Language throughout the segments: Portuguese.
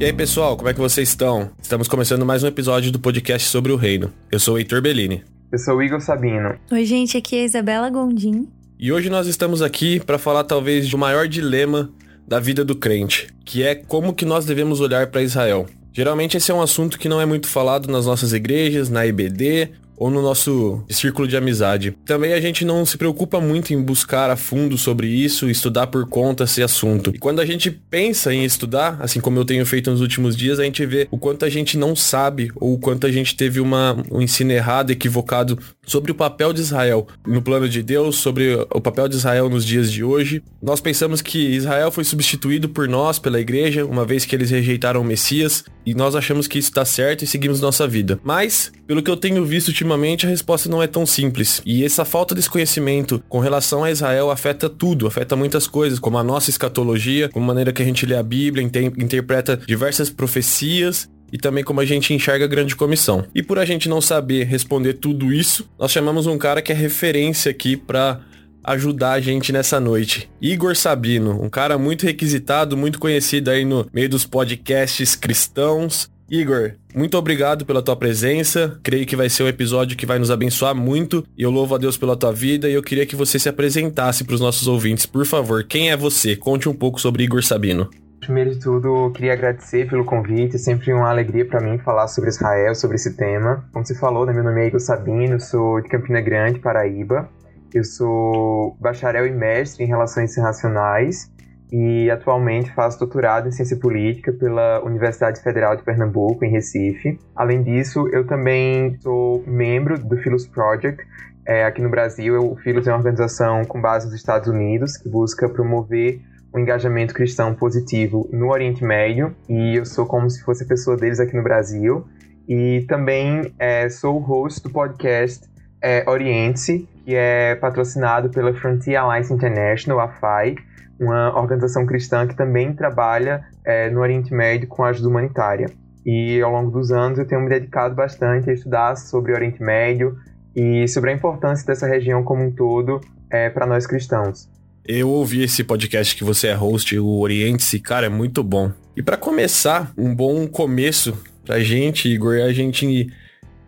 E aí, pessoal, como é que vocês estão? Estamos começando mais um episódio do podcast sobre o reino. Eu sou o Heitor Bellini. Eu sou o Igor Sabino. Oi, gente, aqui é a Isabela Gondim. E hoje nós estamos aqui para falar talvez do maior dilema da vida do crente, que é como que nós devemos olhar para Israel. Geralmente esse é um assunto que não é muito falado nas nossas igrejas, na IBD ou no nosso círculo de amizade. Também a gente não se preocupa muito em buscar a fundo sobre isso, estudar por conta esse assunto. E quando a gente pensa em estudar, assim como eu tenho feito nos últimos dias, a gente vê o quanto a gente não sabe ou o quanto a gente teve uma, um ensino errado, equivocado sobre o papel de Israel no plano de Deus, sobre o papel de Israel nos dias de hoje. Nós pensamos que Israel foi substituído por nós, pela igreja, uma vez que eles rejeitaram o Messias, e nós achamos que isso está certo e seguimos nossa vida. Mas, pelo que eu tenho visto ultimamente, a resposta não é tão simples. E essa falta de conhecimento com relação a Israel afeta tudo, afeta muitas coisas, como a nossa escatologia, como a maneira que a gente lê a Bíblia, interpreta diversas profecias e também como a gente enxerga a grande comissão. E por a gente não saber responder tudo isso, nós chamamos um cara que é referência aqui para ajudar a gente nessa noite. Igor Sabino, um cara muito requisitado, muito conhecido aí no meio dos podcasts cristãos. Igor, muito obrigado pela tua presença. Creio que vai ser um episódio que vai nos abençoar muito. E eu louvo a Deus pela tua vida e eu queria que você se apresentasse para os nossos ouvintes, por favor. Quem é você? Conte um pouco sobre Igor Sabino. Primeiro de tudo, queria agradecer pelo convite. É sempre uma alegria para mim falar sobre Israel, sobre esse tema. Como você falou, né, meu nome é Igor Sabino, sou de Campina Grande, Paraíba. Eu sou bacharel e mestre em Relações Internacionais e atualmente faço doutorado em Ciência Política pela Universidade Federal de Pernambuco, em Recife. Além disso, eu também sou membro do Philos Project. É, aqui no Brasil, o Philos é uma organização com base nos Estados Unidos que busca promover o um engajamento cristão positivo no Oriente Médio e eu sou como se fosse a pessoa deles aqui no Brasil. E também é, sou o host do podcast é, Oriente-se, que é patrocinado pela Frontier Alliance International, a FAI, uma organização cristã que também trabalha é, no Oriente Médio com ajuda humanitária. E ao longo dos anos eu tenho me dedicado bastante a estudar sobre o Oriente Médio e sobre a importância dessa região como um todo é, para nós cristãos. Eu ouvi esse podcast que você é host, o Oriente-se, cara, é muito bom. E para começar, um bom começo pra gente, Igor, é a gente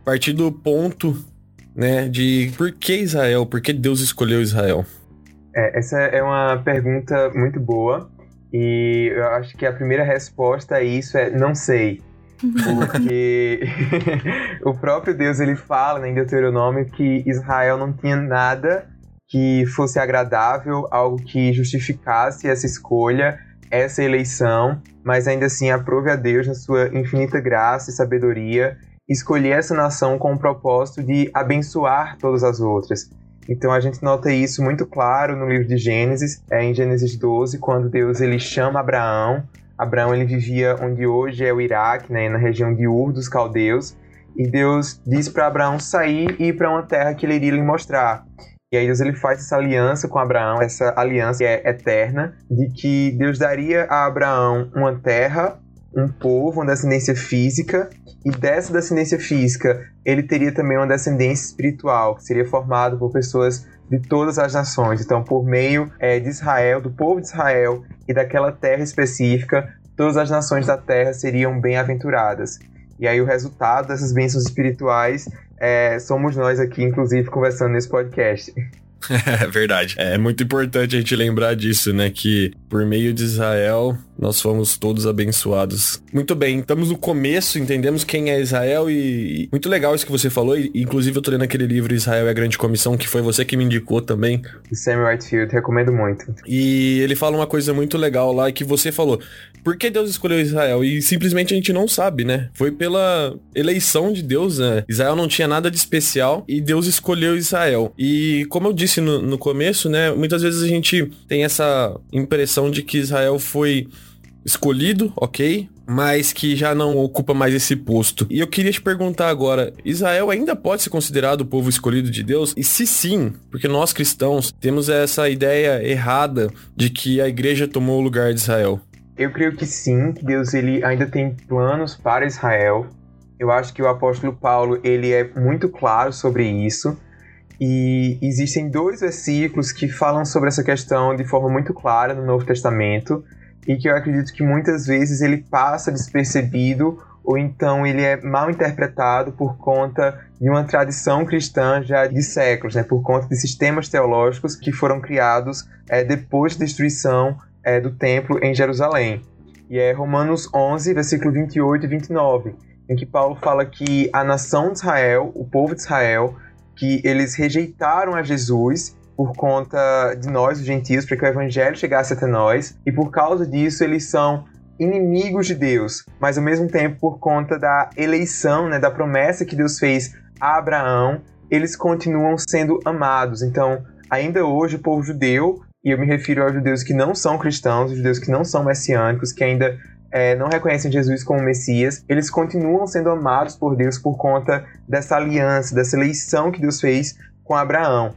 partir do ponto né, de por que Israel, por que Deus escolheu Israel? É, essa é uma pergunta muito boa e eu acho que a primeira resposta a isso é não sei. Porque o próprio Deus ele fala né, em Deuteronômio que Israel não tinha nada que fosse agradável, algo que justificasse essa escolha, essa eleição, mas ainda assim aprove a Deus na sua infinita graça e sabedoria escolher essa nação com o propósito de abençoar todas as outras. Então a gente nota isso muito claro no livro de Gênesis, é em Gênesis 12, quando Deus ele chama Abraão. Abraão ele vivia onde hoje é o Iraque, né, na região de Ur dos caldeus, e Deus diz para Abraão sair e ir para uma terra que ele iria lhe mostrar. E aí Deus ele faz essa aliança com Abraão, essa aliança que é eterna, de que Deus daria a Abraão uma terra, um povo, uma descendência física, e dessa descendência física, ele teria também uma descendência espiritual, que seria formado por pessoas de todas as nações. Então, por meio é, de Israel, do povo de Israel e daquela terra específica, todas as nações da terra seriam bem-aventuradas. E aí, o resultado dessas bênçãos espirituais é, somos nós aqui, inclusive, conversando nesse podcast. É verdade. É muito importante a gente lembrar disso, né? Que por meio de Israel nós fomos todos abençoados. Muito bem, estamos no começo, entendemos quem é Israel e muito legal isso que você falou. E, inclusive eu tô lendo aquele livro Israel é a Grande Comissão, que foi você que me indicou também. Sam Whitefield, recomendo muito. E ele fala uma coisa muito legal lá que você falou. Por que Deus escolheu Israel? E simplesmente a gente não sabe, né? Foi pela eleição de Deus, né? Israel não tinha nada de especial e Deus escolheu Israel. E como eu disse no, no começo, né? Muitas vezes a gente tem essa impressão de que Israel foi escolhido, ok, mas que já não ocupa mais esse posto. E eu queria te perguntar agora: Israel ainda pode ser considerado o povo escolhido de Deus? E se sim, porque nós cristãos temos essa ideia errada de que a igreja tomou o lugar de Israel. Eu creio que sim, que Deus ele ainda tem planos para Israel. Eu acho que o apóstolo Paulo ele é muito claro sobre isso. E existem dois versículos que falam sobre essa questão de forma muito clara no Novo Testamento e que eu acredito que muitas vezes ele passa despercebido ou então ele é mal interpretado por conta de uma tradição cristã já de séculos, né, por conta de sistemas teológicos que foram criados é, depois da destruição é, do templo em Jerusalém. E é Romanos 11, versículo 28 e 29, em que Paulo fala que a nação de Israel, o povo de Israel, que eles rejeitaram a Jesus por conta de nós, os gentios, para que o evangelho chegasse até nós, e por causa disso eles são inimigos de Deus, mas ao mesmo tempo por conta da eleição, né, da promessa que Deus fez a Abraão, eles continuam sendo amados. Então, ainda hoje o povo judeu, e eu me refiro aos judeus que não são cristãos, os judeus que não são messiânicos, que ainda é, não reconhecem Jesus como Messias, eles continuam sendo amados por Deus por conta dessa aliança, dessa eleição que Deus fez com Abraão.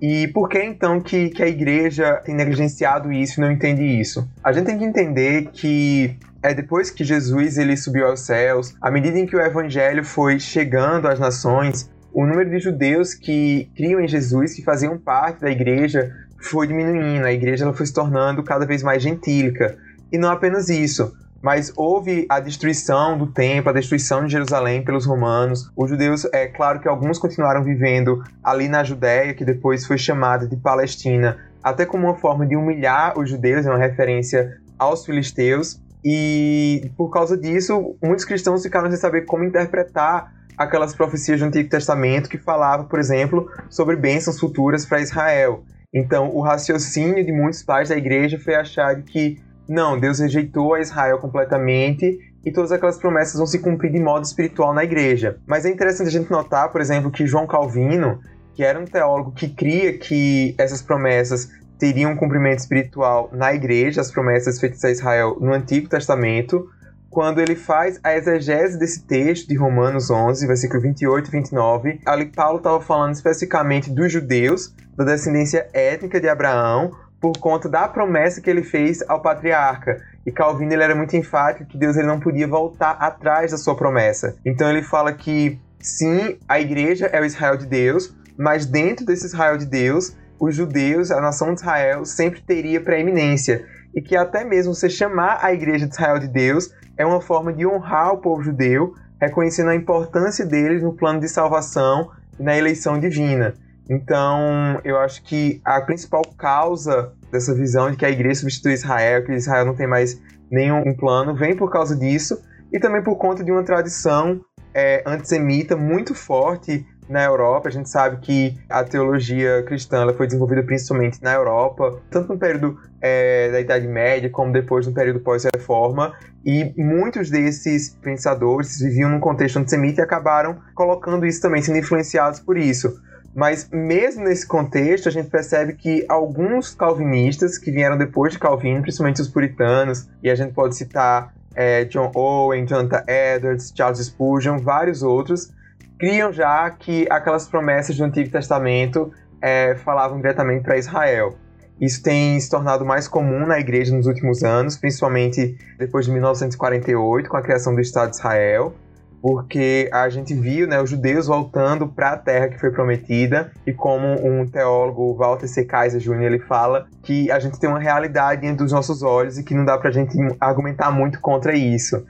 E por que então que, que a igreja tem negligenciado isso e não entende isso? A gente tem que entender que é depois que Jesus ele subiu aos céus, à medida em que o evangelho foi chegando às nações, o número de judeus que criam em Jesus, que faziam parte da igreja, foi diminuindo. A igreja ela foi se tornando cada vez mais gentílica. E não apenas isso, mas houve a destruição do templo, a destruição de Jerusalém pelos romanos. Os judeus, é claro que alguns continuaram vivendo ali na Judéia, que depois foi chamada de Palestina, até como uma forma de humilhar os judeus, é uma referência aos filisteus. E por causa disso, muitos cristãos ficaram sem saber como interpretar aquelas profecias do Antigo Testamento que falavam, por exemplo, sobre bênçãos futuras para Israel. Então, o raciocínio de muitos pais da igreja foi achar que não, Deus rejeitou a Israel completamente e todas aquelas promessas vão se cumprir de modo espiritual na igreja. Mas é interessante a gente notar, por exemplo, que João Calvino, que era um teólogo que cria que essas promessas teriam um cumprimento espiritual na igreja, as promessas feitas a Israel no Antigo Testamento, quando ele faz a exegese desse texto de Romanos 11, versículo 28 e 29, ali Paulo estava falando especificamente dos judeus, da descendência étnica de Abraão, por conta da promessa que ele fez ao patriarca. E Calvino ele era muito enfático que Deus ele não podia voltar atrás da sua promessa. Então ele fala que sim, a igreja é o Israel de Deus, mas dentro desse Israel de Deus, os judeus, a nação de Israel, sempre teria preeminência. E que até mesmo você chamar a igreja de Israel de Deus é uma forma de honrar o povo judeu, reconhecendo a importância deles no plano de salvação e na eleição divina. Então, eu acho que a principal causa dessa visão de que a igreja substitui Israel, que Israel não tem mais nenhum plano, vem por causa disso e também por conta de uma tradição é, antissemita muito forte na Europa. A gente sabe que a teologia cristã ela foi desenvolvida principalmente na Europa, tanto no período é, da Idade Média como depois no período pós-reforma. E muitos desses pensadores viviam num contexto antissemita e acabaram colocando isso também, sendo influenciados por isso. Mas mesmo nesse contexto, a gente percebe que alguns calvinistas que vieram depois de Calvino, principalmente os puritanos, e a gente pode citar é, John Owen, Jonathan Edwards, Charles Spurgeon, vários outros, criam já que aquelas promessas do Antigo Testamento é, falavam diretamente para Israel. Isso tem se tornado mais comum na igreja nos últimos anos, principalmente depois de 1948, com a criação do Estado de Israel porque a gente viu né, os judeus voltando para a terra que foi prometida e como um teólogo, Walter C. Kaiser Jr., ele fala que a gente tem uma realidade diante dos nossos olhos e que não dá para a gente argumentar muito contra isso.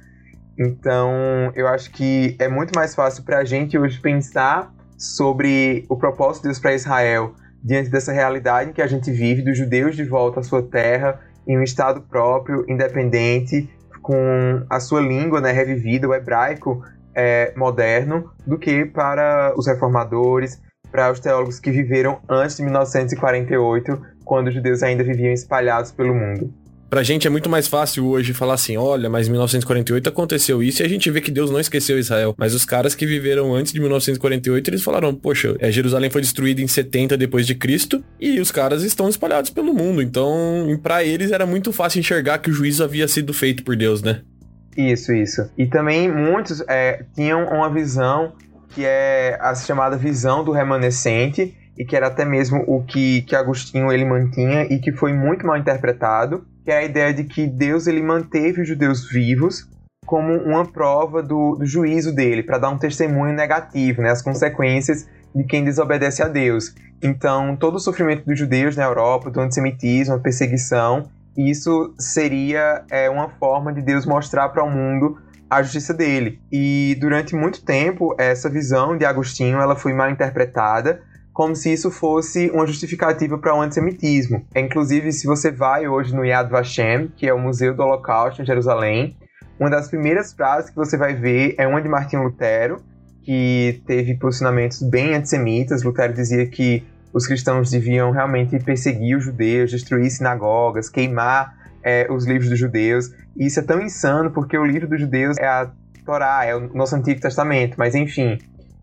Então, eu acho que é muito mais fácil para a gente hoje pensar sobre o propósito de Deus para Israel diante dessa realidade que a gente vive, dos judeus de volta à sua terra, em um estado próprio, independente, com a sua língua né, revivida, o hebraico, é, moderno do que para os reformadores, para os teólogos que viveram antes de 1948, quando os judeus ainda viviam espalhados pelo mundo. Pra gente é muito mais fácil hoje falar assim, olha, mas em 1948 aconteceu isso e a gente vê que Deus não esqueceu Israel. Mas os caras que viveram antes de 1948, eles falaram, poxa, é, Jerusalém foi destruída em 70 depois de Cristo e os caras estão espalhados pelo mundo. Então, para eles era muito fácil enxergar que o juízo havia sido feito por Deus, né? Isso, isso. E também muitos é, tinham uma visão que é a chamada visão do remanescente, e que era até mesmo o que, que Agostinho ele mantinha e que foi muito mal interpretado, que é a ideia de que Deus ele manteve os judeus vivos como uma prova do, do juízo dele, para dar um testemunho negativo, né, as consequências de quem desobedece a Deus. Então, todo o sofrimento dos judeus na Europa, do antissemitismo, a perseguição, isso seria é, uma forma de Deus mostrar para o mundo a justiça dele. E durante muito tempo, essa visão de Agostinho ela foi mal interpretada como se isso fosse uma justificativa para o antissemitismo. É, inclusive, se você vai hoje no Yad Vashem, que é o Museu do Holocausto em Jerusalém, uma das primeiras frases que você vai ver é uma de Martinho Lutero, que teve posicionamentos bem antissemitas. Lutero dizia que os cristãos deviam realmente perseguir os judeus, destruir sinagogas, queimar é, os livros dos judeus. E isso é tão insano porque o livro dos judeus é a Torá, é o nosso Antigo Testamento, mas enfim.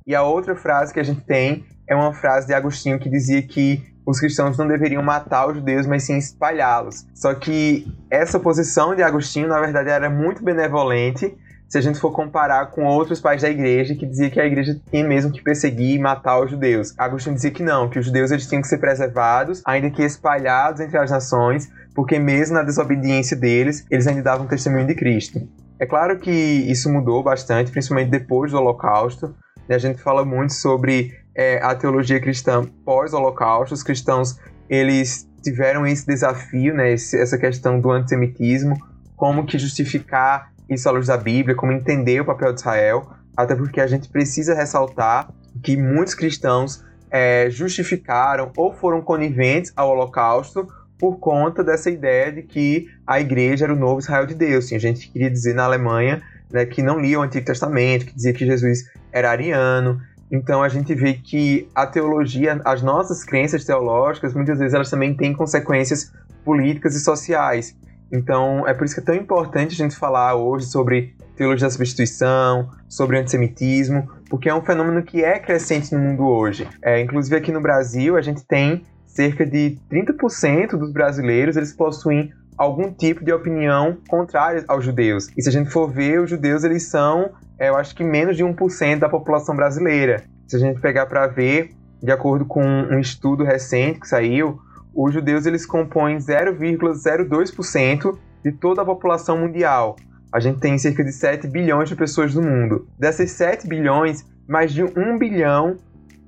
E a outra frase que a gente tem é uma frase de Agostinho que dizia que os cristãos não deveriam matar os judeus, mas sim espalhá-los. Só que essa posição de Agostinho, na verdade, era muito benevolente se a gente for comparar com outros pais da igreja que dizia que a igreja tinha mesmo que perseguir e matar os judeus. Agostinho dizia que não, que os judeus eles tinham que ser preservados, ainda que espalhados entre as nações, porque mesmo na desobediência deles, eles ainda davam testemunho de Cristo. É claro que isso mudou bastante, principalmente depois do Holocausto. A gente fala muito sobre é, a teologia cristã pós-holocausto. Os cristãos, eles tiveram esse desafio, né, essa questão do antissemitismo, como que justificar isso à luz da Bíblia, como entender o papel de Israel, até porque a gente precisa ressaltar que muitos cristãos é, justificaram ou foram coniventes ao holocausto por conta dessa ideia de que a igreja era o novo Israel de Deus. Sim, a gente queria dizer na Alemanha né, que não lia o Antigo Testamento, que dizia que Jesus era ariano, então a gente vê que a teologia, as nossas crenças teológicas, muitas vezes elas também têm consequências políticas e sociais. Então é por isso que é tão importante a gente falar hoje sobre teologia da substituição, sobre antissemitismo, porque é um fenômeno que é crescente no mundo hoje. É, inclusive aqui no Brasil a gente tem cerca de 30% dos brasileiros eles possuem algum tipo de opinião contrária aos judeus. E se a gente for ver, os judeus eles são é, eu acho que menos de 1% da população brasileira. Se a gente pegar para ver, de acordo com um estudo recente que saiu, os judeus eles compõem 0,02% de toda a população mundial. A gente tem cerca de 7 bilhões de pessoas no mundo. Dessas 7 bilhões, mais de 1 bilhão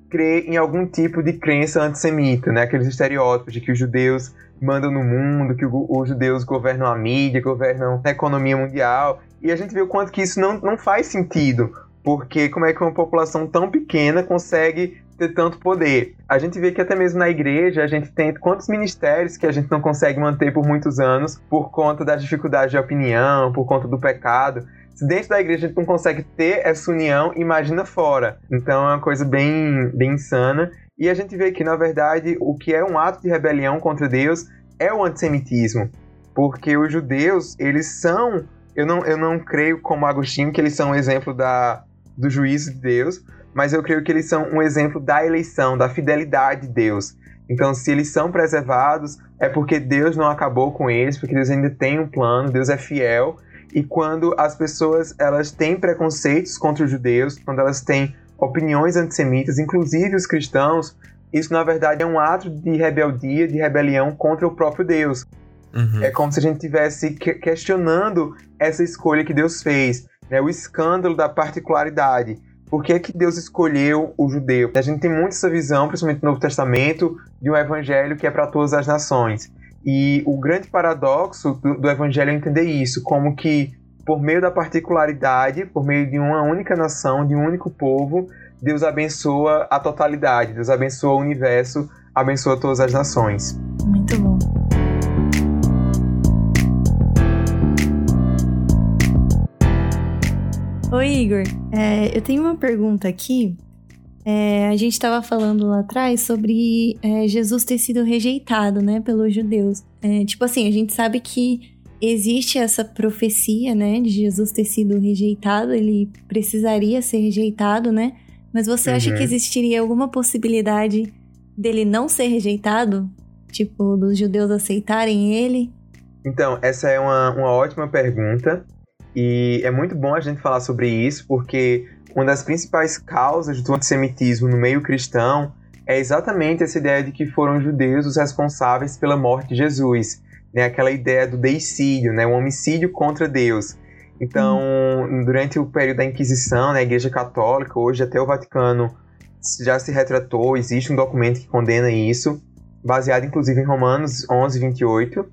crê em algum tipo de crença antissemita, né? Aqueles estereótipos de que os judeus mandam no mundo, que os judeus governam a mídia, governam a economia mundial. E a gente vê o quanto que isso não, não faz sentido, porque como é que uma população tão pequena consegue ter tanto poder? A gente vê que até mesmo na igreja a gente tem quantos ministérios que a gente não consegue manter por muitos anos por conta das dificuldades de opinião, por conta do pecado. Se dentro da igreja a gente não consegue ter essa união, imagina fora. Então é uma coisa bem, bem insana. E a gente vê que, na verdade, o que é um ato de rebelião contra Deus é o antissemitismo. Porque os judeus, eles são eu não, eu não creio, como Agostinho, que eles são um exemplo da, do juízo de Deus, mas eu creio que eles são um exemplo da eleição, da fidelidade de Deus. Então, se eles são preservados, é porque Deus não acabou com eles, porque Deus ainda tem um plano, Deus é fiel. E quando as pessoas elas têm preconceitos contra os judeus, quando elas têm opiniões antissemitas, inclusive os cristãos, isso na verdade é um ato de rebeldia, de rebelião contra o próprio Deus. Uhum. É como se a gente estivesse questionando essa escolha que Deus fez, né? o escândalo da particularidade. Por que, que Deus escolheu o judeu? A gente tem muito essa visão, principalmente no Novo Testamento, de um evangelho que é para todas as nações. E o grande paradoxo do, do evangelho é entender isso, como que por meio da particularidade, por meio de uma única nação, de um único povo, Deus abençoa a totalidade, Deus abençoa o universo, abençoa todas as nações. Muito bom. Oi, Igor. É, eu tenho uma pergunta aqui. É, a gente estava falando lá atrás sobre é, Jesus ter sido rejeitado, né, pelos judeus. É, tipo assim, a gente sabe que existe essa profecia, né, de Jesus ter sido rejeitado. Ele precisaria ser rejeitado, né? Mas você uhum. acha que uhum. existiria alguma possibilidade dele não ser rejeitado? Tipo, dos judeus aceitarem ele? Então, essa é uma, uma ótima pergunta. E é muito bom a gente falar sobre isso, porque uma das principais causas do antissemitismo no meio cristão é exatamente essa ideia de que foram judeus os responsáveis pela morte de Jesus. Né? Aquela ideia do deicídio, né? um homicídio contra Deus. Então, durante o período da Inquisição, né, Igreja Católica, hoje até o Vaticano já se retratou, existe um documento que condena isso, baseado inclusive em Romanos 11, 28,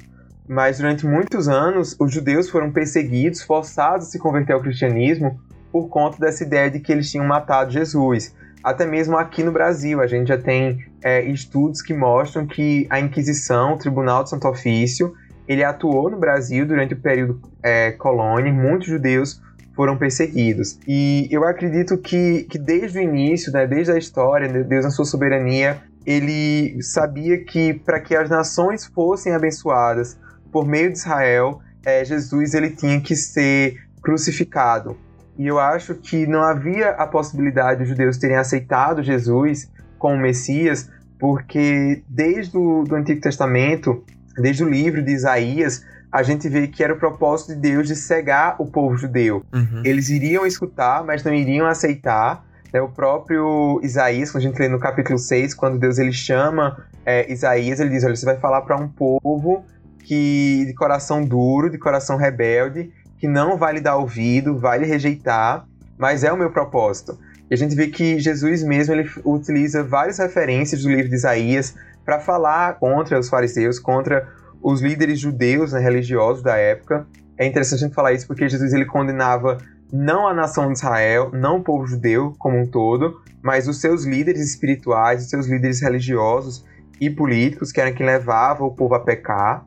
mas durante muitos anos os judeus foram perseguidos, forçados a se converter ao cristianismo por conta dessa ideia de que eles tinham matado Jesus. Até mesmo aqui no Brasil, a gente já tem é, estudos que mostram que a Inquisição, o Tribunal de Santo Ofício, ele atuou no Brasil durante o período é, colônia, muitos judeus foram perseguidos. E eu acredito que, que desde o início, né, desde a história, né, Deus na sua soberania, ele sabia que para que as nações fossem abençoadas por meio de Israel, é, Jesus ele tinha que ser crucificado. E eu acho que não havia a possibilidade dos judeus terem aceitado Jesus como Messias, porque desde o do Antigo Testamento, desde o livro de Isaías, a gente vê que era o propósito de Deus de cegar o povo judeu. Uhum. Eles iriam escutar, mas não iriam aceitar. É o próprio Isaías, quando a gente lê no capítulo 6, quando Deus ele chama é, Isaías, ele diz: Olha, você vai falar para um povo que de coração duro, de coração rebelde, que não vai lhe dar ouvido, vai lhe rejeitar, mas é o meu propósito. E a gente vê que Jesus mesmo ele utiliza várias referências do livro de Isaías para falar contra os fariseus, contra os líderes judeus né, religiosos da época. É interessante a gente falar isso porque Jesus ele condenava não a nação de Israel, não o povo judeu como um todo, mas os seus líderes espirituais, os seus líderes religiosos e políticos, que eram quem levava o povo a pecar.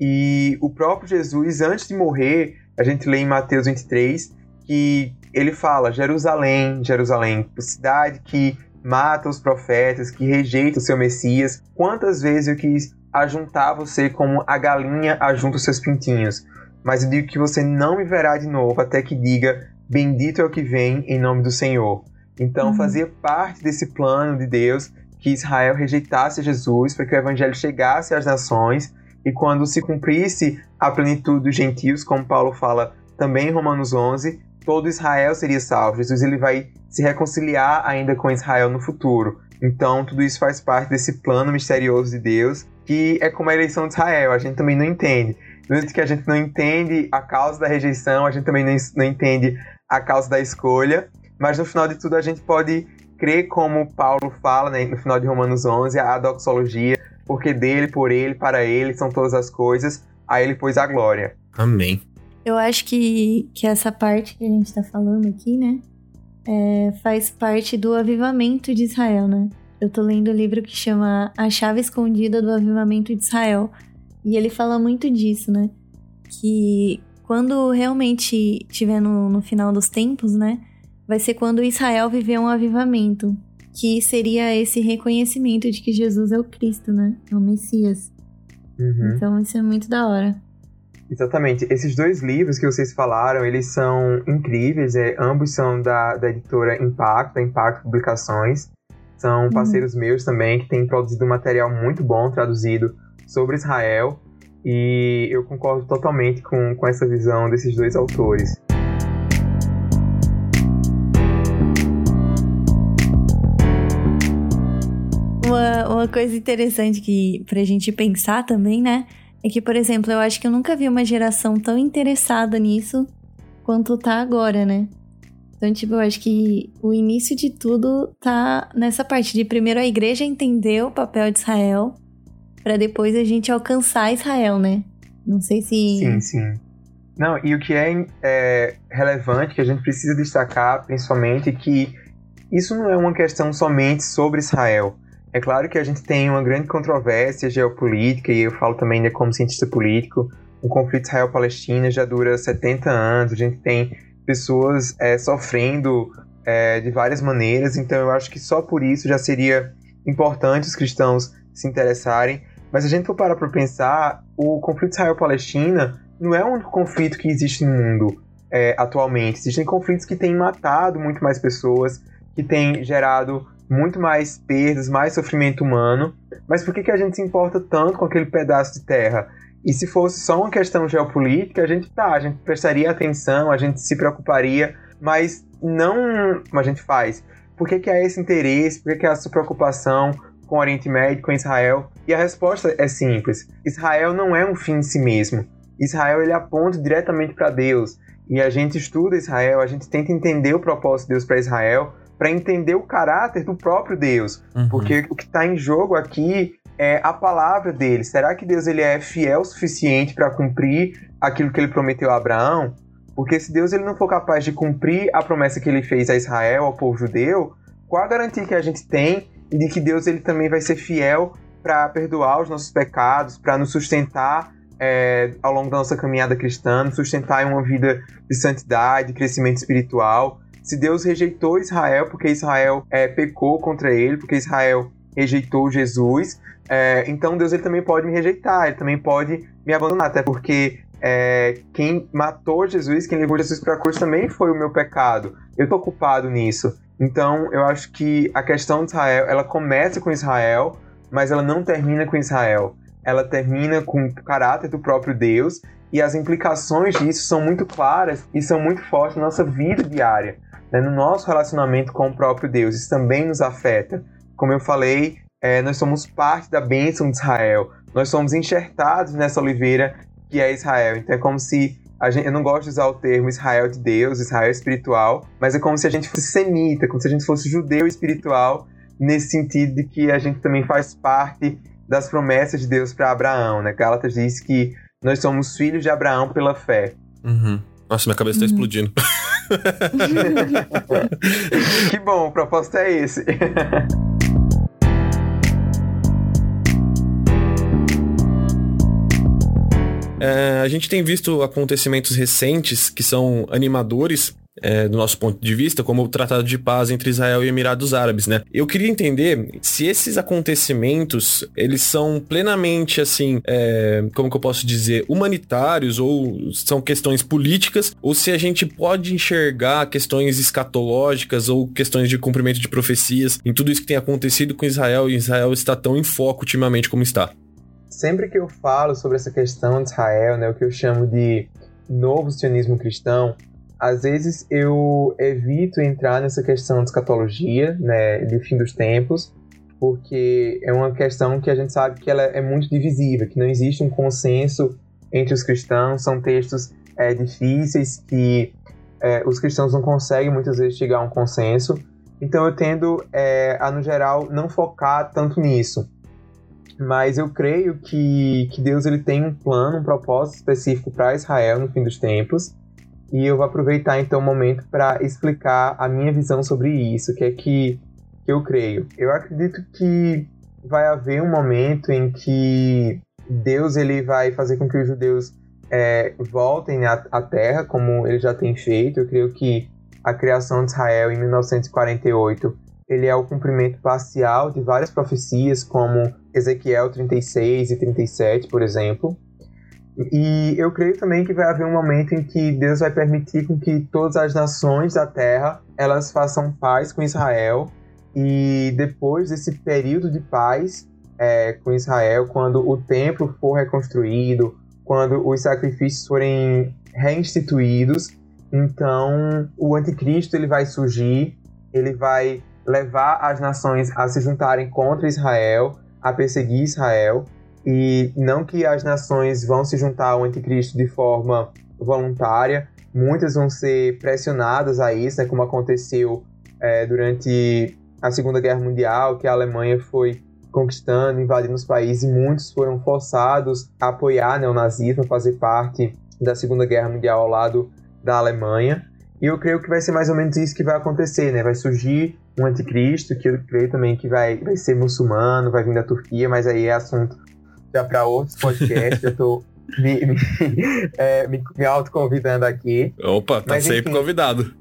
E o próprio Jesus, antes de morrer, a gente lê em Mateus 23 que ele fala: Jerusalém, Jerusalém, cidade que mata os profetas, que rejeita o seu Messias. Quantas vezes eu quis ajuntar você como a galinha ajunta os seus pintinhos. Mas eu digo que você não me verá de novo até que diga: Bendito é o que vem em nome do Senhor. Então uhum. fazia parte desse plano de Deus que Israel rejeitasse Jesus para que o evangelho chegasse às nações e quando se cumprisse a plenitude dos gentios, como Paulo fala também em Romanos 11, todo Israel seria salvo. Jesus ele vai se reconciliar ainda com Israel no futuro. Então, tudo isso faz parte desse plano misterioso de Deus que é como a eleição de Israel, a gente também não entende. Do que a gente não entende a causa da rejeição, a gente também não, não entende a causa da escolha, mas no final de tudo a gente pode crer como Paulo fala né, no final de Romanos 11, a doxologia, porque dele, por ele, para ele são todas as coisas, a ele pois a glória. Amém. Eu acho que, que essa parte que a gente está falando aqui, né, é, faz parte do avivamento de Israel, né? Eu tô lendo o um livro que chama A Chave Escondida do Avivamento de Israel. E ele fala muito disso, né? Que quando realmente estiver no, no final dos tempos, né? Vai ser quando Israel viver um avivamento. Que seria esse reconhecimento de que Jesus é o Cristo, né? É o Messias. Uhum. Então isso é muito da hora. Exatamente. Esses dois livros que vocês falaram, eles são incríveis. É, ambos são da, da editora Impacto, da Impacto Publicações. São uhum. parceiros uhum. meus também que têm produzido material muito bom traduzido sobre Israel. E eu concordo totalmente com, com essa visão desses dois autores. Uma, coisa interessante que pra gente pensar também, né? É que, por exemplo, eu acho que eu nunca vi uma geração tão interessada nisso quanto tá agora, né? Então, tipo, eu acho que o início de tudo tá nessa parte de primeiro a igreja entender o papel de Israel, para depois a gente alcançar Israel, né? Não sei se. Sim, sim. Não, e o que é, é relevante, que a gente precisa destacar, principalmente, que isso não é uma questão somente sobre Israel. É claro que a gente tem uma grande controvérsia geopolítica, e eu falo também né, como cientista político, o conflito Israel-Palestina já dura 70 anos, a gente tem pessoas é, sofrendo é, de várias maneiras, então eu acho que só por isso já seria importante os cristãos se interessarem. Mas se a gente for parar para pensar, o conflito Israel-Palestina não é o único conflito que existe no mundo é, atualmente. Existem conflitos que têm matado muito mais pessoas, que têm gerado muito mais perdas, mais sofrimento humano. Mas por que, que a gente se importa tanto com aquele pedaço de terra? E se fosse só uma questão geopolítica, a gente tá, a gente prestaria atenção, a gente se preocuparia, mas não como a gente faz. Por que, que há esse interesse? Por que, que há essa preocupação com o Oriente Médio, com Israel? E a resposta é simples: Israel não é um fim em si mesmo. Israel ele aponta diretamente para Deus. E a gente estuda Israel, a gente tenta entender o propósito de Deus para Israel, para entender o caráter do próprio Deus. Uhum. Porque o que está em jogo aqui é a palavra dele. Será que Deus ele é fiel o suficiente para cumprir aquilo que ele prometeu a Abraão? Porque se Deus ele não for capaz de cumprir a promessa que ele fez a Israel, ao povo judeu, qual a garantia que a gente tem de que Deus ele também vai ser fiel para perdoar os nossos pecados, para nos sustentar é, ao longo da nossa caminhada cristã, nos sustentar em uma vida de santidade, crescimento espiritual? Se Deus rejeitou Israel porque Israel é, pecou contra ele, porque Israel rejeitou Jesus, é, então Deus ele também pode me rejeitar, ele também pode me abandonar, até porque é, quem matou Jesus, quem levou Jesus para a cruz também foi o meu pecado. Eu estou culpado nisso. Então eu acho que a questão de Israel, ela começa com Israel, mas ela não termina com Israel. Ela termina com o caráter do próprio Deus e as implicações disso são muito claras e são muito fortes na nossa vida diária, né? no nosso relacionamento com o próprio Deus. Isso também nos afeta. Como eu falei, é, nós somos parte da bênção de Israel. Nós somos enxertados nessa oliveira que é Israel. Então é como se Gente, eu não gosto de usar o termo Israel de Deus, Israel espiritual, mas é como se a gente fosse semita, como se a gente fosse judeu espiritual, nesse sentido de que a gente também faz parte das promessas de Deus para Abraão, né? Gálatas diz que nós somos filhos de Abraão pela fé. Uhum. Nossa, minha cabeça está uhum. explodindo. que bom, o propósito é esse. É, a gente tem visto acontecimentos recentes que são animadores é, do nosso ponto de vista, como o Tratado de Paz entre Israel e Emirados Árabes, né? Eu queria entender se esses acontecimentos, eles são plenamente, assim, é, como que eu posso dizer, humanitários ou são questões políticas, ou se a gente pode enxergar questões escatológicas ou questões de cumprimento de profecias em tudo isso que tem acontecido com Israel e Israel está tão em foco ultimamente como está sempre que eu falo sobre essa questão de Israel, né, o que eu chamo de novo sionismo cristão, às vezes eu evito entrar nessa questão de escatologia, né, de fim dos tempos, porque é uma questão que a gente sabe que ela é muito divisível, que não existe um consenso entre os cristãos, são textos é, difíceis que é, os cristãos não conseguem muitas vezes chegar a um consenso. Então eu tendo é, a, no geral, não focar tanto nisso. Mas eu creio que, que Deus ele tem um plano, um propósito específico para Israel no fim dos tempos. E eu vou aproveitar então o momento para explicar a minha visão sobre isso, que é que, que eu creio. Eu acredito que vai haver um momento em que Deus ele vai fazer com que os judeus é, voltem à, à terra, como ele já tem feito. Eu creio que a criação de Israel em 1948 ele é o cumprimento parcial de várias profecias, como Ezequiel 36 e 37, por exemplo. E eu creio também que vai haver um momento em que Deus vai permitir com que todas as nações da terra elas façam paz com Israel. E depois desse período de paz é, com Israel, quando o templo for reconstruído, quando os sacrifícios forem reinstituídos, então o anticristo ele vai surgir, ele vai levar as nações a se juntarem contra Israel, a perseguir Israel, e não que as nações vão se juntar ao anticristo de forma voluntária, muitas vão ser pressionadas a isso, né, como aconteceu é, durante a Segunda Guerra Mundial, que a Alemanha foi conquistando, invadindo os países, e muitos foram forçados a apoiar né, o nazismo, a fazer parte da Segunda Guerra Mundial ao lado da Alemanha. E eu creio que vai ser mais ou menos isso que vai acontecer, né? Vai surgir um anticristo, que eu creio também que vai, vai ser muçulmano, vai vir da Turquia, mas aí é assunto para outros podcasts, eu tô me, me, é, me, me autoconvidando aqui. Opa, tá mas, sempre enfim, convidado.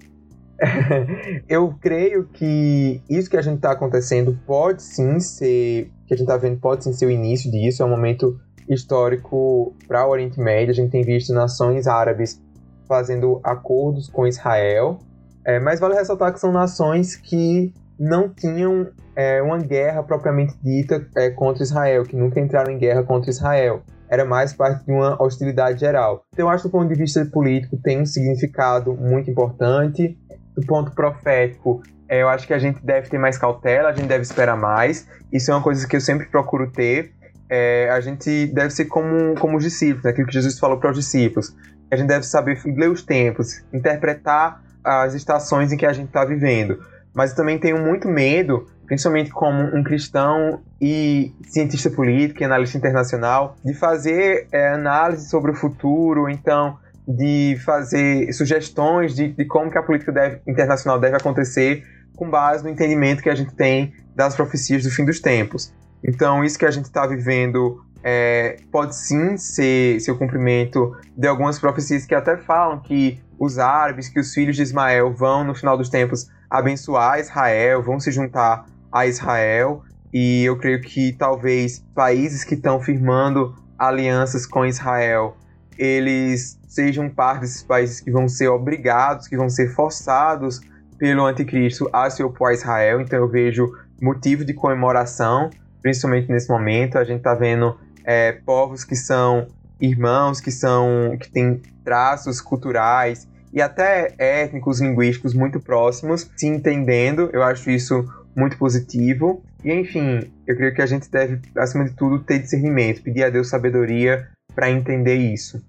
eu creio que isso que a gente tá acontecendo pode sim ser, que a gente tá vendo pode sim ser o início disso, é um momento histórico para o Oriente Médio, a gente tem visto nações árabes fazendo acordos com Israel, é, mas vale ressaltar que são nações que não tinham é, uma guerra propriamente dita é, contra Israel, que nunca entraram em guerra contra Israel. Era mais parte de uma hostilidade geral. Então, eu acho que do ponto de vista político tem um significado muito importante. Do ponto profético, é, eu acho que a gente deve ter mais cautela, a gente deve esperar mais. Isso é uma coisa que eu sempre procuro ter. É, a gente deve ser como, como os discípulos, aquilo que Jesus falou para os discípulos. A gente deve saber ler os tempos, interpretar as estações em que a gente está vivendo. Mas eu também tenho muito medo principalmente como um cristão e cientista político e analista internacional, de fazer é, análise sobre o futuro, então de fazer sugestões de, de como que a política deve, internacional deve acontecer com base no entendimento que a gente tem das profecias do fim dos tempos. Então, isso que a gente está vivendo é, pode sim ser, ser o cumprimento de algumas profecias que até falam que os árabes, que os filhos de Ismael vão, no final dos tempos, abençoar Israel, vão se juntar a Israel. E eu creio que talvez países que estão firmando alianças com Israel, eles sejam parte desses países que vão ser obrigados, que vão ser forçados pelo anticristo a se opor a Israel. Então eu vejo motivo de comemoração, principalmente nesse momento. A gente está vendo é, povos que são irmãos, que são que têm traços culturais e até étnicos, linguísticos muito próximos, se entendendo. Eu acho isso muito positivo. E enfim, eu creio que a gente deve, acima de tudo, ter discernimento, pedir a Deus sabedoria para entender isso.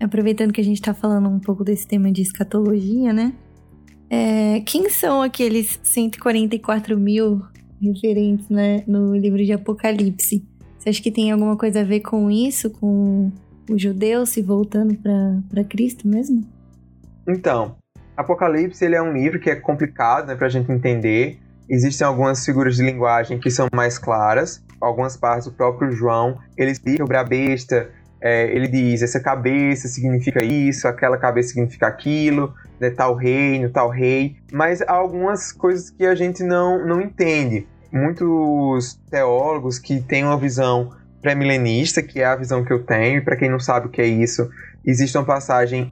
Aproveitando que a gente está falando um pouco desse tema de escatologia, né? É, quem são aqueles 144 mil referentes né, no livro de Apocalipse? Você acha que tem alguma coisa a ver com isso, com os judeus se voltando para Cristo mesmo? Então, Apocalipse ele é um livro que é complicado né, para a gente entender. Existem algumas figuras de linguagem que são mais claras. Algumas partes do próprio João, ele explica sobre a besta, é, ele diz essa cabeça significa isso, aquela cabeça significa aquilo, né, tal reino, tal rei. Mas há algumas coisas que a gente não, não entende. Muitos teólogos que têm uma visão pré-milenista, que é a visão que eu tenho, e para quem não sabe o que é isso, existe uma passagem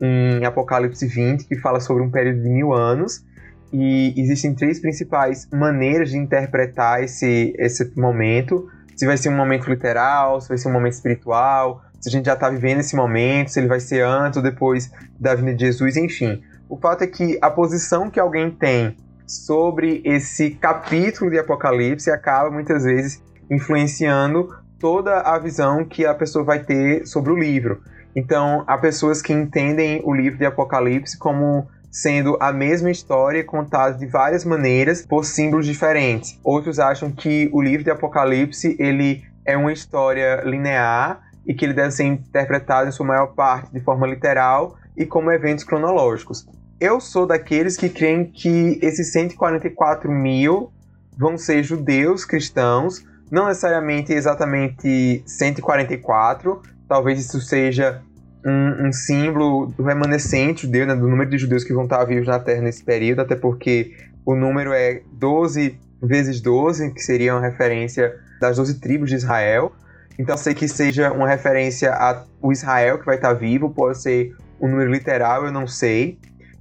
em Apocalipse 20 que fala sobre um período de mil anos, e existem três principais maneiras de interpretar esse, esse momento. Se vai ser um momento literal, se vai ser um momento espiritual, se a gente já está vivendo esse momento, se ele vai ser antes ou depois da vinda de Jesus, enfim. O fato é que a posição que alguém tem sobre esse capítulo de Apocalipse acaba muitas vezes influenciando toda a visão que a pessoa vai ter sobre o livro. Então, há pessoas que entendem o livro de Apocalipse como sendo a mesma história contada de várias maneiras por símbolos diferentes. Outros acham que o livro de Apocalipse ele é uma história linear e que ele deve ser interpretado em sua maior parte de forma literal e como eventos cronológicos. Eu sou daqueles que creem que esses 144 mil vão ser judeus cristãos não necessariamente exatamente 144, talvez isso seja um, um símbolo do remanescente judeu, né, do número de judeus que vão estar vivos na Terra nesse período, até porque o número é 12 vezes 12, que seria uma referência das 12 tribos de Israel. Então, sei que seja uma referência ao Israel que vai estar vivo, pode ser um número literal, eu não sei,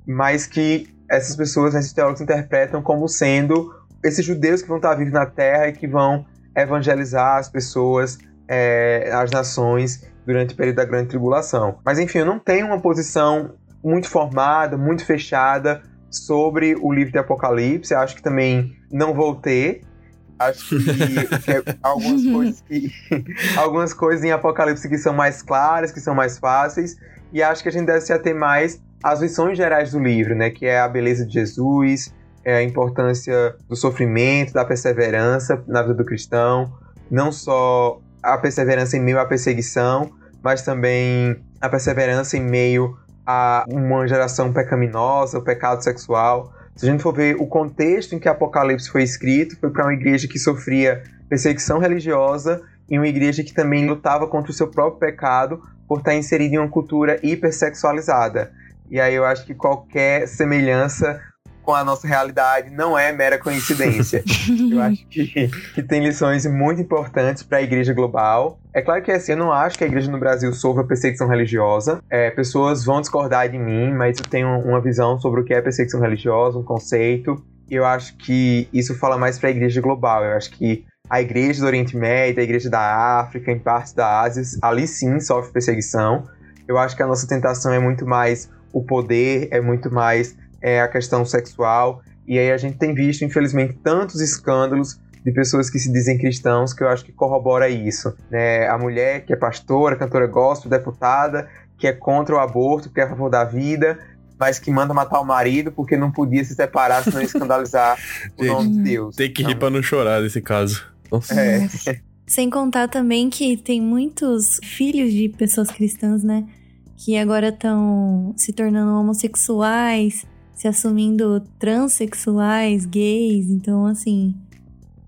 mas que essas pessoas, esses teólogos interpretam como sendo esses judeus que vão estar vivos na Terra e que vão evangelizar as pessoas, é, as nações, durante o período da Grande Tribulação. Mas enfim, eu não tenho uma posição muito formada, muito fechada sobre o livro de Apocalipse. Acho que também não vou ter. Acho que, que é algumas coisas que, algumas coisas em Apocalipse que são mais claras, que são mais fáceis, e acho que a gente deve se ater mais às lições gerais do livro, né? Que é a beleza de Jesus, é a importância do sofrimento, da perseverança na vida do cristão, não só a perseverança em meio à perseguição, mas também a perseverança em meio a uma geração pecaminosa, o pecado sexual. Se a gente for ver o contexto em que Apocalipse foi escrito, foi para uma igreja que sofria perseguição religiosa e uma igreja que também lutava contra o seu próprio pecado por estar inserida em uma cultura hipersexualizada. E aí eu acho que qualquer semelhança com a nossa realidade não é mera coincidência. eu acho que, que tem lições muito importantes para a igreja global. É claro que assim, eu não acho que a igreja no Brasil sofra perseguição religiosa. É, pessoas vão discordar de mim, mas eu tenho uma visão sobre o que é perseguição religiosa, um conceito. E eu acho que isso fala mais para a igreja global. Eu acho que a igreja do Oriente Médio, a igreja da África, em partes da Ásia, ali sim sofre perseguição. Eu acho que a nossa tentação é muito mais o poder, é muito mais é, a questão sexual. E aí a gente tem visto, infelizmente, tantos escândalos de pessoas que se dizem cristãos que eu acho que corrobora isso. Né? A mulher que é pastora, cantora gospel, deputada, que é contra o aborto, que é a favor da vida, mas que manda matar o marido porque não podia se separar senão escandalizar o nome de Deus. Tem que rir então, pra não chorar nesse caso. Nossa. É. Sem contar também que tem muitos filhos de pessoas cristãs, né? Que agora estão se tornando homossexuais, se assumindo transexuais, gays. Então, assim,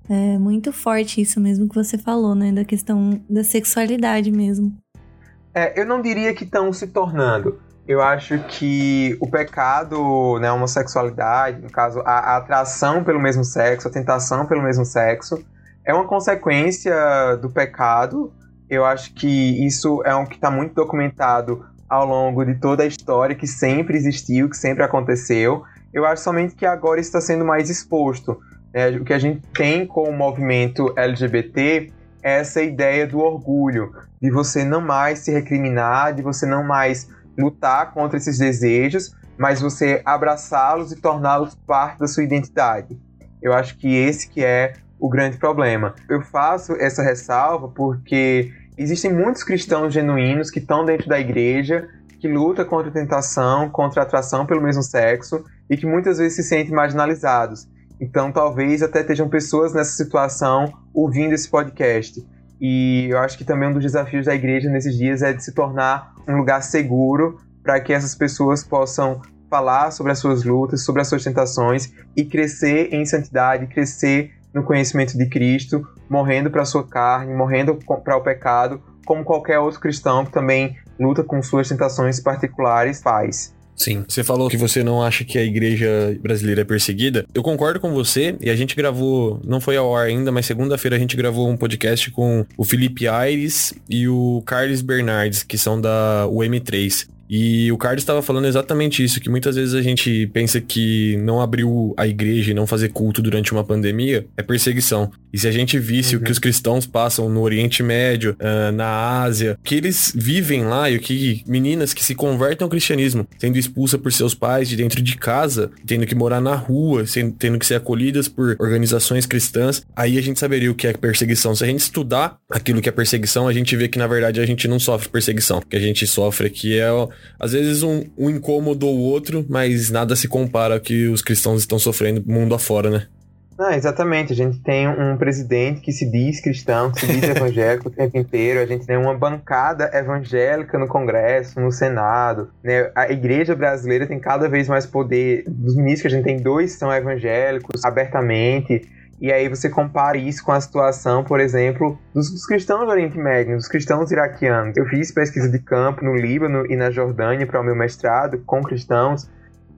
é muito forte isso mesmo que você falou, né? Da questão da sexualidade mesmo. É, eu não diria que estão se tornando. Eu acho que o pecado, né, a homossexualidade, no caso, a, a atração pelo mesmo sexo, a tentação pelo mesmo sexo, é uma consequência do pecado. Eu acho que isso é um que está muito documentado ao longo de toda a história, que sempre existiu, que sempre aconteceu. Eu acho somente que agora está sendo mais exposto. Né? O que a gente tem com o movimento LGBT é essa ideia do orgulho, de você não mais se recriminar, de você não mais lutar contra esses desejos, mas você abraçá-los e torná-los parte da sua identidade. Eu acho que esse que é o grande problema. Eu faço essa ressalva porque existem muitos cristãos genuínos que estão dentro da igreja, que lutam contra a tentação, contra a atração pelo mesmo sexo e que muitas vezes se sentem marginalizados. Então, talvez até estejam pessoas nessa situação ouvindo esse podcast. E eu acho que também um dos desafios da igreja nesses dias é de se tornar um lugar seguro para que essas pessoas possam falar sobre as suas lutas, sobre as suas tentações e crescer em santidade, crescer no conhecimento de Cristo, morrendo para a sua carne, morrendo para o pecado, como qualquer outro cristão que também luta com suas tentações particulares faz. Sim. Você falou que você não acha que a igreja brasileira é perseguida. Eu concordo com você e a gente gravou, não foi ao ar ainda, mas segunda-feira a gente gravou um podcast com o Felipe Aires e o Carlos Bernardes, que são da UM3. E o Carlos estava falando exatamente isso, que muitas vezes a gente pensa que não abriu a igreja e não fazer culto durante uma pandemia é perseguição. E se a gente visse uhum. o que os cristãos passam no Oriente Médio, uh, na Ásia, que eles vivem lá e o que meninas que se convertem ao cristianismo, sendo expulsas por seus pais de dentro de casa, tendo que morar na rua, sendo, tendo que ser acolhidas por organizações cristãs, aí a gente saberia o que é perseguição. Se a gente estudar aquilo que é perseguição, a gente vê que na verdade a gente não sofre perseguição. O que a gente sofre aqui é, às vezes, um, um incômodo ou outro, mas nada se compara ao que os cristãos estão sofrendo mundo afora, né? Exatamente. A gente tem um presidente que se diz cristão, que se diz evangélico o tempo inteiro. A gente tem uma bancada evangélica no Congresso, no Senado. Né? A igreja brasileira tem cada vez mais poder. Dos ministros que a gente tem, dois são evangélicos abertamente. E aí você compara isso com a situação, por exemplo, dos, dos, cristãos do Oriente Médio, dos cristãos iraquianos. Eu fiz pesquisa de campo no Líbano e na Jordânia para o meu mestrado com cristãos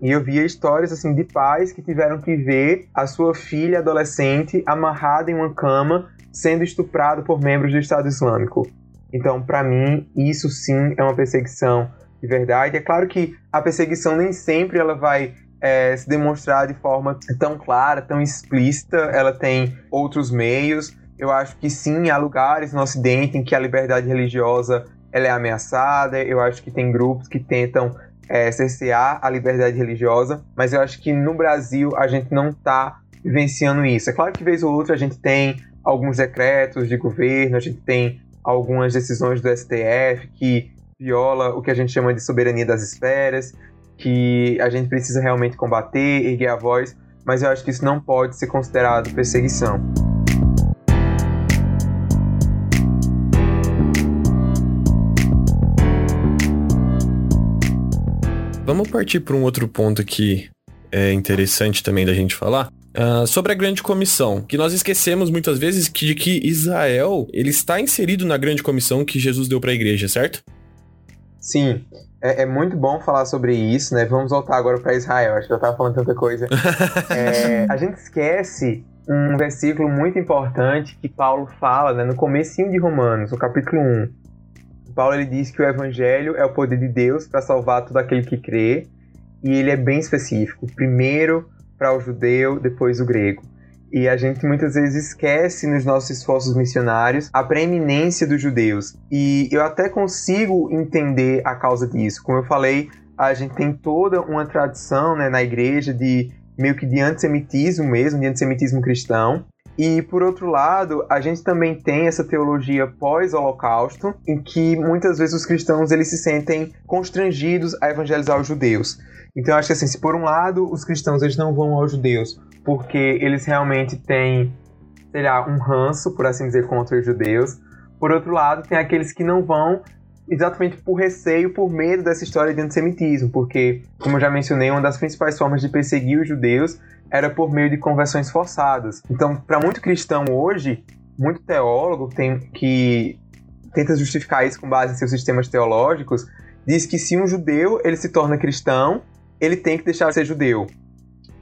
e eu via histórias assim de pais que tiveram que ver a sua filha adolescente amarrada em uma cama sendo estuprado por membros do Estado Islâmico. Então, para mim, isso sim é uma perseguição de verdade. É claro que a perseguição nem sempre ela vai é, se demonstrar de forma tão clara, tão explícita. Ela tem outros meios. Eu acho que sim, há lugares no Ocidente em que a liberdade religiosa ela é ameaçada. Eu acho que tem grupos que tentam é, cercear a liberdade religiosa, mas eu acho que no Brasil a gente não está vivenciando isso. É claro que vez ou outra a gente tem alguns decretos de governo, a gente tem algumas decisões do STF que viola o que a gente chama de soberania das esferas, que a gente precisa realmente combater, erguer a voz, mas eu acho que isso não pode ser considerado perseguição. Vamos partir para um outro ponto que é interessante também da gente falar. Uh, sobre a grande comissão, que nós esquecemos muitas vezes que, de que Israel ele está inserido na grande comissão que Jesus deu para a igreja, certo? Sim, é, é, muito bom falar sobre isso, né? Vamos voltar agora para Israel, acho que eu estava falando tanta coisa. é, a gente esquece um versículo muito importante que Paulo fala né, no comecinho de Romanos, no capítulo 1. Paulo ele diz que o evangelho é o poder de Deus para salvar todo aquele que crê, e ele é bem específico. Primeiro para o judeu, depois o grego. E a gente muitas vezes esquece nos nossos esforços missionários a preeminência dos judeus. E eu até consigo entender a causa disso. Como eu falei, a gente tem toda uma tradição né, na igreja de meio que de antissemitismo mesmo, de antissemitismo cristão. E por outro lado, a gente também tem essa teologia pós-holocausto, em que muitas vezes os cristãos eles se sentem constrangidos a evangelizar os judeus. Então eu acho que assim, se por um lado os cristãos eles não vão aos judeus porque eles realmente têm, sei lá, um ranço, por assim dizer, contra os judeus, por outro lado, tem aqueles que não vão exatamente por receio, por medo dessa história de antissemitismo, porque, como eu já mencionei, uma das principais formas de perseguir os judeus era por meio de conversões forçadas. Então, para muito cristão hoje, muito teólogo tem que tenta justificar isso com base em seus sistemas teológicos, diz que se um judeu ele se torna cristão, ele tem que deixar de ser judeu.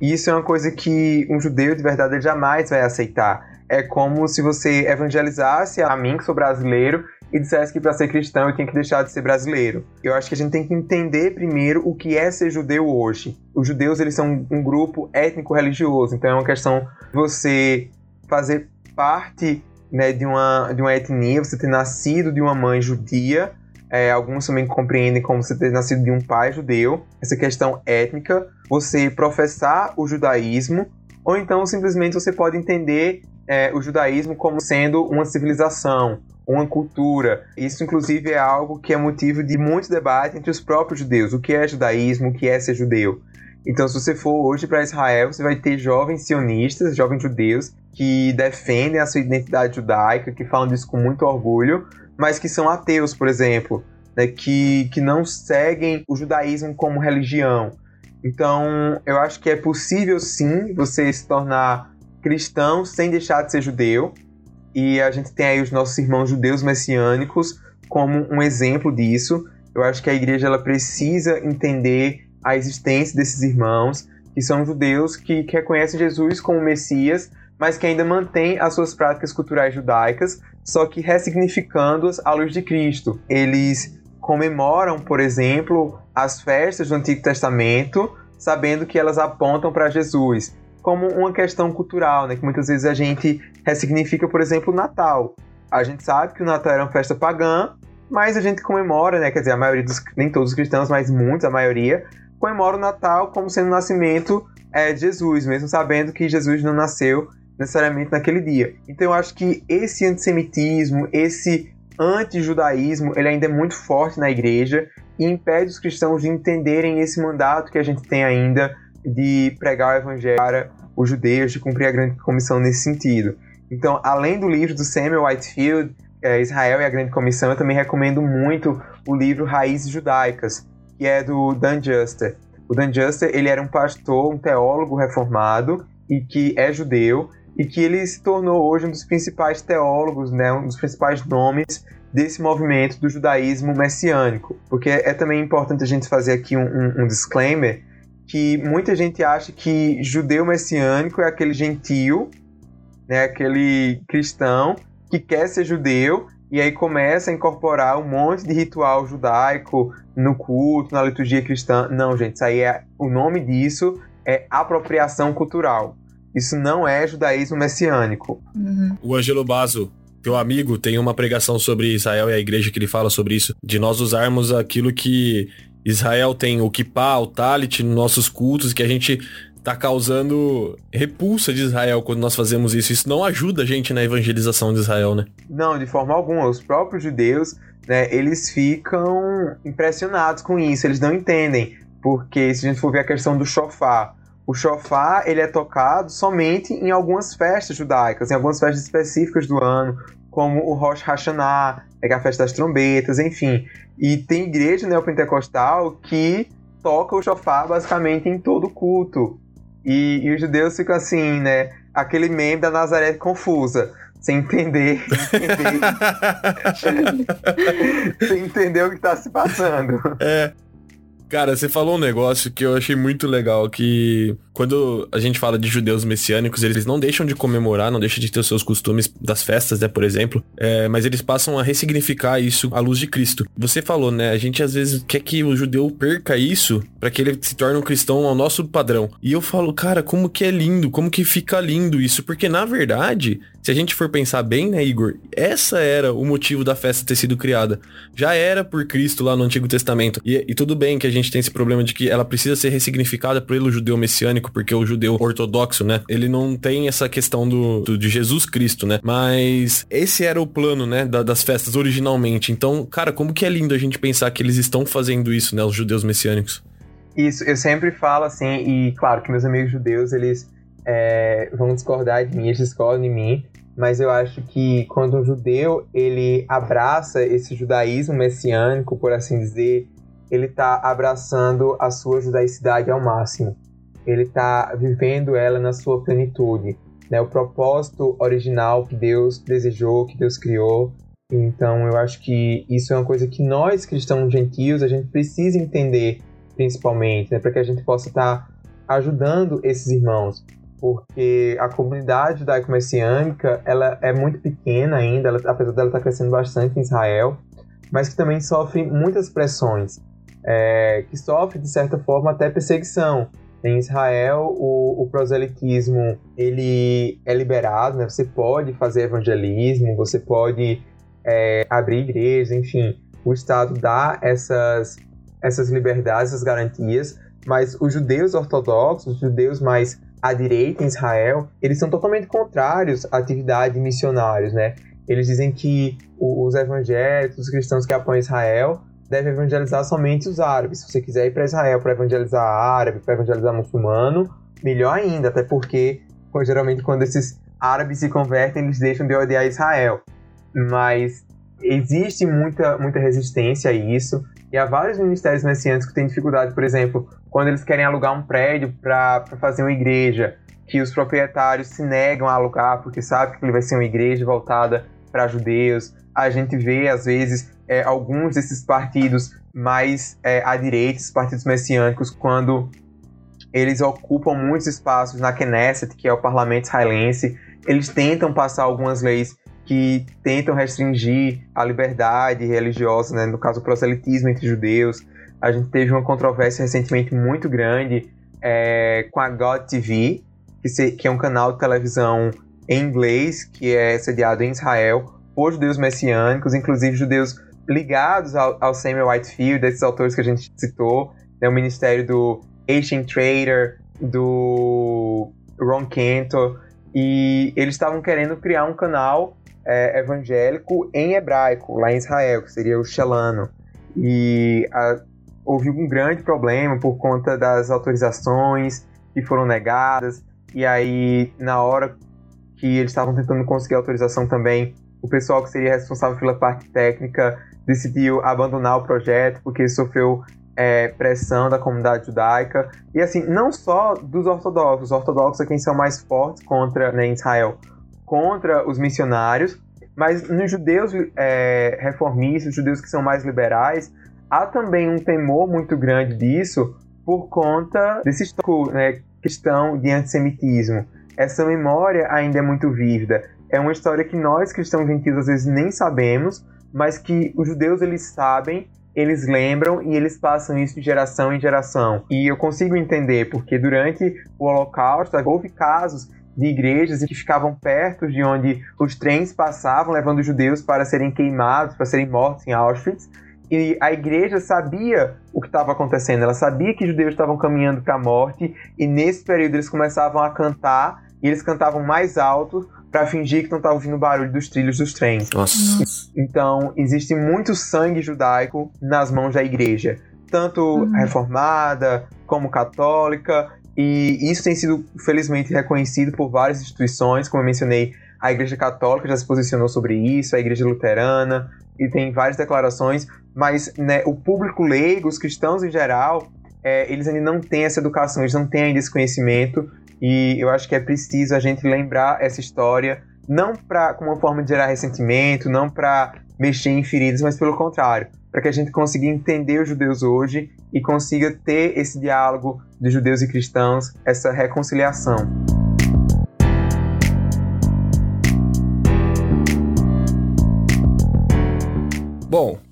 E isso é uma coisa que um judeu de verdade jamais vai aceitar. É como se você evangelizasse a mim, que sou brasileiro, e dissesse que para ser cristão eu tinha que deixar de ser brasileiro. Eu acho que a gente tem que entender primeiro o que é ser judeu hoje. Os judeus eles são um grupo étnico-religioso, então é uma questão de você fazer parte né, de, uma, de uma etnia, você ter nascido de uma mãe judia, é, alguns também compreendem como você ter nascido de um pai judeu, essa questão étnica, você professar o judaísmo, ou então simplesmente você pode entender é, o judaísmo como sendo uma civilização, uma cultura. Isso, inclusive, é algo que é motivo de muito debate entre os próprios judeus. O que é judaísmo? O que é ser judeu? Então, se você for hoje para Israel, você vai ter jovens sionistas, jovens judeus, que defendem a sua identidade judaica, que falam disso com muito orgulho, mas que são ateus, por exemplo, né, que, que não seguem o judaísmo como religião. Então, eu acho que é possível sim você se tornar cristão sem deixar de ser judeu. E a gente tem aí os nossos irmãos judeus messiânicos como um exemplo disso. Eu acho que a igreja ela precisa entender a existência desses irmãos, que são judeus que, que reconhecem Jesus como Messias, mas que ainda mantêm as suas práticas culturais judaicas, só que ressignificando-as à luz de Cristo. Eles comemoram, por exemplo, as festas do Antigo Testamento, sabendo que elas apontam para Jesus como uma questão cultural, né? Que muitas vezes a gente ressignifica, por exemplo, o Natal. A gente sabe que o Natal era uma festa pagã, mas a gente comemora, né? Quer dizer, a maioria dos, nem todos os cristãos, mas muitos, a maioria, comemora o Natal como sendo o nascimento é, de Jesus, mesmo sabendo que Jesus não nasceu necessariamente naquele dia. Então eu acho que esse antissemitismo, esse anti-judaísmo, ele ainda é muito forte na igreja e impede os cristãos de entenderem esse mandato que a gente tem ainda de pregar o evangelho para os judeus, de cumprir a grande comissão nesse sentido. Então, além do livro do Samuel Whitefield, é, Israel e a Grande Comissão, eu também recomendo muito o livro Raízes Judaicas, que é do Dan Juster. O Dan Juster, ele era um pastor, um teólogo reformado e que é judeu e que ele se tornou hoje um dos principais teólogos, né, um dos principais nomes desse movimento do judaísmo messiânico. Porque é também importante a gente fazer aqui um, um, um disclaimer que muita gente acha que judeu messiânico é aquele gentio, né, aquele cristão que quer ser judeu e aí começa a incorporar um monte de ritual judaico no culto, na liturgia cristã. Não, gente, isso aí é o nome disso é apropriação cultural. Isso não é judaísmo messiânico. Uhum. O Ângelo Basso, teu amigo, tem uma pregação sobre Israel e a igreja que ele fala sobre isso, de nós usarmos aquilo que Israel tem o kippah, o talit nos nossos cultos, que a gente tá causando repulsa de Israel quando nós fazemos isso. Isso não ajuda a gente na evangelização de Israel, né? Não, de forma alguma. Os próprios judeus, né, eles ficam impressionados com isso, eles não entendem. Porque se a gente for ver a questão do shofar, o shofar ele é tocado somente em algumas festas judaicas, em algumas festas específicas do ano, como o Rosh Hashanah, é a festa das trombetas, enfim. E tem igreja neopentecostal que toca o shofar basicamente em todo culto. E, e os judeus ficam assim, né? Aquele meme da Nazaré confusa. Sem entender, entender sem entender o que está se passando. É. Cara, você falou um negócio que eu achei muito legal, que quando a gente fala de judeus messiânicos, eles não deixam de comemorar, não deixam de ter os seus costumes das festas, né, por exemplo, é, mas eles passam a ressignificar isso à luz de Cristo. Você falou, né, a gente às vezes quer que o judeu perca isso para que ele se torne um cristão ao nosso padrão. E eu falo, cara, como que é lindo, como que fica lindo isso, porque na verdade, se a gente for pensar bem, né, Igor, essa era o motivo da festa ter sido criada. Já era por Cristo lá no Antigo Testamento. E, e tudo bem que a gente tem esse problema de que ela precisa ser ressignificada pelo judeu messiânico porque o judeu ortodoxo, né, ele não tem essa questão do, do de Jesus Cristo, né? Mas esse era o plano, né, da, das festas originalmente. Então, cara, como que é lindo a gente pensar que eles estão fazendo isso, né, os judeus messiânicos. Isso, eu sempre falo assim, e claro que meus amigos judeus, eles é, vão discordar de mim, eles discordam de mim, mas eu acho que quando um judeu ele abraça esse judaísmo messiânico, por assim dizer, ele está abraçando a sua judaicidade ao máximo. Ele está vivendo ela na sua plenitude, né? O propósito original que Deus desejou, que Deus criou. Então, eu acho que isso é uma coisa que nós cristãos gentios a gente precisa entender, principalmente, né? Para que a gente possa estar tá ajudando esses irmãos porque a comunidade judaico-messiânica ela é muito pequena ainda, ela, apesar dela estar tá crescendo bastante em Israel, mas que também sofre muitas pressões, é, que sofre de certa forma até perseguição. Em Israel, o, o, proselitismo ele é liberado, né? Você pode fazer evangelismo, você pode é, abrir igrejas, enfim, o Estado dá essas essas liberdades, essas garantias, mas os judeus ortodoxos, os judeus mais à direita em Israel, eles são totalmente contrários à atividade de missionários, né? Eles dizem que os evangélicos, os cristãos que apoiam Israel, devem evangelizar somente os árabes. Se você quiser ir para Israel para evangelizar árabe, para evangelizar muçulmano, melhor ainda, até porque geralmente quando esses árabes se convertem, eles deixam de odiar Israel. Mas existe muita, muita resistência a isso. E há vários ministérios messiânicos que têm dificuldade, por exemplo, quando eles querem alugar um prédio para fazer uma igreja, que os proprietários se negam a alugar porque sabe que ele vai ser uma igreja voltada para judeus. A gente vê, às vezes, é, alguns desses partidos mais é, à direita, esses partidos messiânicos, quando eles ocupam muitos espaços na Knesset, que é o parlamento israelense, eles tentam passar algumas leis que tentam restringir a liberdade religiosa, né? no caso o proselitismo entre judeus. A gente teve uma controvérsia recentemente muito grande é, com a God TV, que, se, que é um canal de televisão em inglês, que é sediado em Israel, por judeus messiânicos, inclusive judeus ligados ao, ao Samuel Whitefield, desses autores que a gente citou, né, o ministério do Asian Trader, do Ron Cantor, e eles estavam querendo criar um canal é, evangélico em hebraico, lá em Israel, que seria o Shelano. E a, houve um grande problema por conta das autorizações que foram negadas, e aí, na hora que eles estavam tentando conseguir autorização também, o pessoal que seria responsável pela parte técnica decidiu abandonar o projeto porque sofreu é, pressão da comunidade judaica. E assim, não só dos ortodoxos, os ortodoxos é quem são mais fortes contra né, Israel, contra os missionários, mas nos judeus é, reformistas, judeus que são mais liberais, há também um temor muito grande disso por conta desse histórico né, questão de antissemitismo. Essa memória ainda é muito vívida. É uma história que nós, cristãos gentios, às vezes nem sabemos, mas que os judeus eles sabem, eles lembram e eles passam isso de geração em geração. E eu consigo entender, porque durante o Holocausto houve casos de igrejas que ficavam perto de onde os trens passavam, levando judeus para serem queimados, para serem mortos em Auschwitz. E a igreja sabia o que estava acontecendo, ela sabia que judeus estavam caminhando para a morte, e nesse período eles começavam a cantar, e eles cantavam mais alto para fingir que não estava ouvindo o barulho dos trilhos dos trens. Nossa. Então, existe muito sangue judaico nas mãos da igreja, tanto uhum. reformada como católica, e isso tem sido, felizmente, reconhecido por várias instituições, como eu mencionei, a Igreja Católica já se posicionou sobre isso, a Igreja Luterana, e tem várias declarações, mas né, o público leigo, os cristãos em geral, é, eles ainda não têm essa educação, eles não têm ainda esse conhecimento, e eu acho que é preciso a gente lembrar essa história, não pra, como uma forma de gerar ressentimento, não para mexer em feridas, mas pelo contrário, para que a gente consiga entender os judeus hoje e consiga ter esse diálogo de judeus e cristãos, essa reconciliação.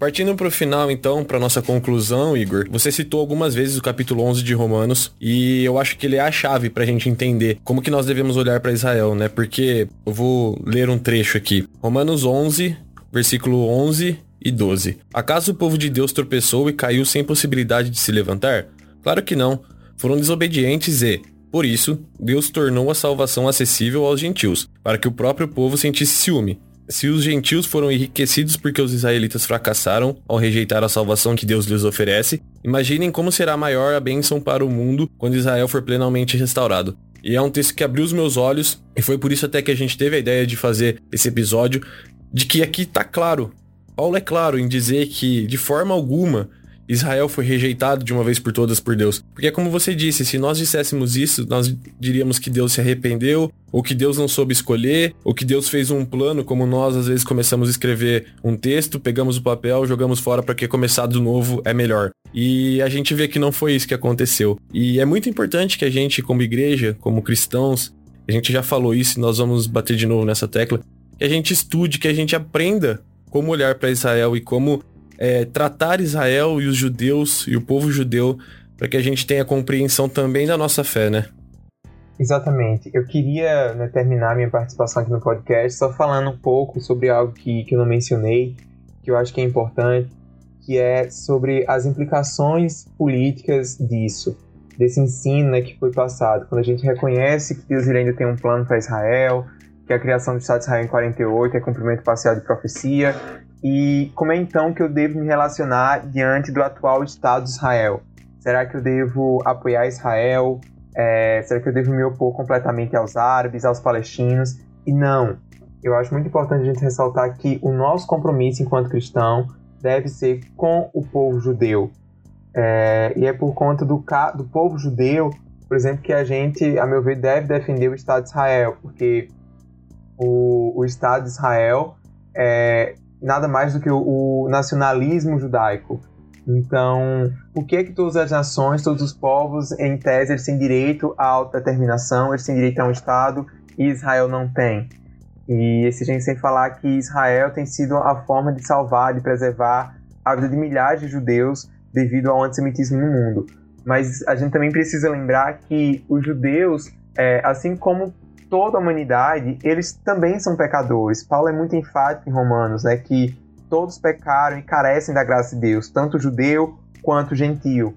Partindo para o final então, para nossa conclusão, Igor, você citou algumas vezes o capítulo 11 de Romanos e eu acho que ele é a chave para a gente entender como que nós devemos olhar para Israel, né? Porque eu vou ler um trecho aqui. Romanos 11, versículo 11 e 12. Acaso o povo de Deus tropeçou e caiu sem possibilidade de se levantar? Claro que não. Foram desobedientes e, Por isso, Deus tornou a salvação acessível aos gentios, para que o próprio povo sentisse ciúme. Se os gentios foram enriquecidos porque os israelitas fracassaram ao rejeitar a salvação que Deus lhes oferece, imaginem como será maior a bênção para o mundo quando Israel for plenamente restaurado. E é um texto que abriu os meus olhos, e foi por isso até que a gente teve a ideia de fazer esse episódio, de que aqui tá claro. Paulo é claro em dizer que, de forma alguma, Israel foi rejeitado de uma vez por todas por Deus. Porque, como você disse, se nós disséssemos isso, nós diríamos que Deus se arrependeu, ou que Deus não soube escolher, ou que Deus fez um plano, como nós às vezes começamos a escrever um texto, pegamos o papel, jogamos fora para que começar do novo é melhor. E a gente vê que não foi isso que aconteceu. E é muito importante que a gente, como igreja, como cristãos, a gente já falou isso, nós vamos bater de novo nessa tecla, que a gente estude, que a gente aprenda como olhar para Israel e como é, tratar Israel e os judeus e o povo judeu para que a gente tenha compreensão também da nossa fé, né? Exatamente. Eu queria né, terminar minha participação aqui no podcast só falando um pouco sobre algo que, que eu não mencionei, que eu acho que é importante, que é sobre as implicações políticas disso, desse ensino né, que foi passado. Quando a gente reconhece que Deus ainda tem um plano para Israel, que a criação do Estado de Israel em 48 é cumprimento parcial de profecia, e como é então que eu devo me relacionar diante do atual Estado de Israel? Será que eu devo apoiar Israel? É, será que eu devo me opor completamente aos árabes, aos palestinos? E não. Eu acho muito importante a gente ressaltar que o nosso compromisso enquanto cristão deve ser com o povo judeu. É, e é por conta do, do povo judeu, por exemplo, que a gente, a meu ver, deve defender o Estado de Israel, porque o, o Estado de Israel é, nada mais do que o, o nacionalismo judaico. Então, por que que todas as nações, todos os povos, em tese, eles têm direito à autodeterminação, eles têm direito a um Estado e Israel não tem? E esse gente sem falar que Israel tem sido a forma de salvar, de preservar a vida de milhares de judeus devido ao antissemitismo no mundo. Mas a gente também precisa lembrar que os judeus, é, assim como toda a humanidade, eles também são pecadores. Paulo é muito enfático em Romanos, né, que todos pecaram e carecem da graça de Deus, tanto judeu quanto gentil.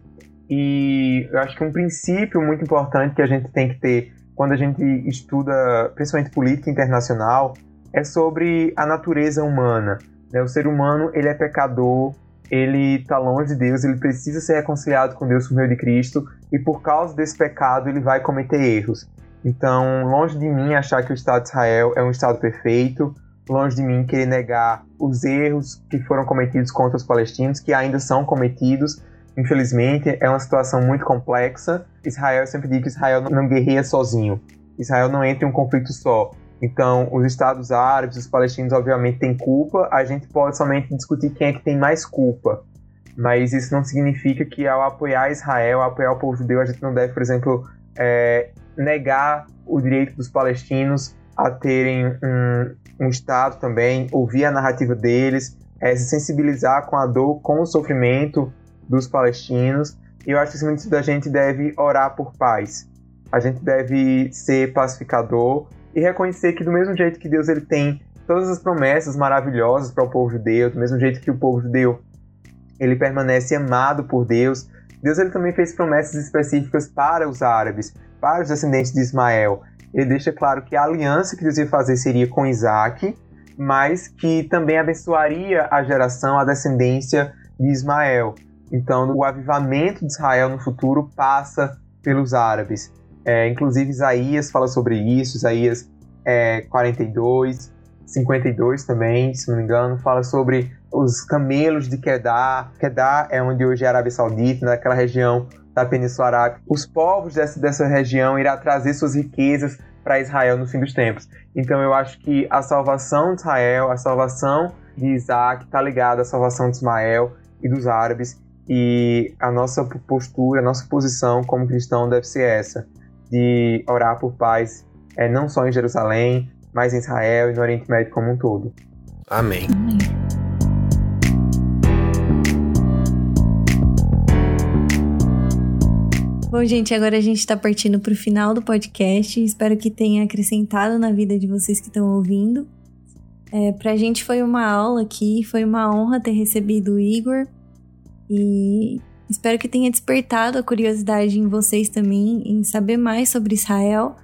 E eu acho que um princípio muito importante que a gente tem que ter quando a gente estuda, principalmente política internacional, é sobre a natureza humana. Né? O ser humano ele é pecador, ele está longe de Deus, ele precisa ser reconciliado com Deus por meio de Cristo, e por causa desse pecado ele vai cometer erros. Então, longe de mim achar que o Estado de Israel é um Estado perfeito, longe de mim querer negar os erros que foram cometidos contra os palestinos, que ainda são cometidos. Infelizmente, é uma situação muito complexa. Israel, eu sempre digo que Israel não guerreia sozinho. Israel não entra em um conflito só. Então, os Estados Árabes, os palestinos, obviamente, têm culpa. A gente pode somente discutir quem é que tem mais culpa. Mas isso não significa que, ao apoiar Israel, ao apoiar o povo judeu, a gente não deve, por exemplo, é, negar o direito dos palestinos a terem um, um Estado também, ouvir a narrativa deles, é, se sensibilizar com a dor, com o sofrimento dos palestinos. E eu acho que, acima disso, a gente deve orar por paz. A gente deve ser pacificador e reconhecer que, do mesmo jeito que Deus ele tem todas as promessas maravilhosas para o povo judeu, do mesmo jeito que o povo judeu ele permanece amado por Deus, Deus ele também fez promessas específicas para os árabes, para os descendentes de Ismael. Ele deixa claro que a aliança que Deus ia fazer seria com Isaac, mas que também abençoaria a geração, a descendência de Ismael. Então, o avivamento de Israel no futuro passa pelos árabes. É, inclusive, Isaías fala sobre isso, Isaías é, 42, 52 também, se não me engano, fala sobre os camelos de Kedar. Kedar é onde hoje é a Arábia Saudita, naquela região da Península Arábica. Os povos dessa, dessa região irá trazer suas riquezas para Israel no fim dos tempos. Então eu acho que a salvação de Israel, a salvação de Isaac está ligada à salvação de Ismael e dos árabes. E a nossa postura, a nossa posição como cristão deve ser essa, de orar por paz, é, não só em Jerusalém, mas em Israel e no Oriente Médio como um todo. Amém. Amém. Bom, gente, agora a gente está partindo para o final do podcast. Espero que tenha acrescentado na vida de vocês que estão ouvindo. É, para a gente foi uma aula aqui, foi uma honra ter recebido o Igor. E Espero que tenha despertado a curiosidade em vocês também em saber mais sobre Israel.